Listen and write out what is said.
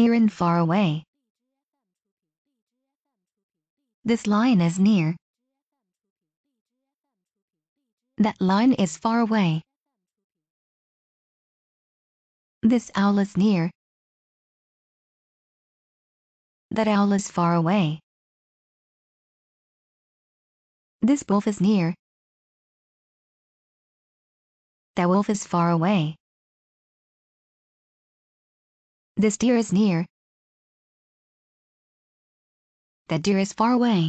near and far away. This line is near. That line is far away. This owl is near. That owl is far away. This wolf is near. That wolf is far away. This deer is near. That deer is far away.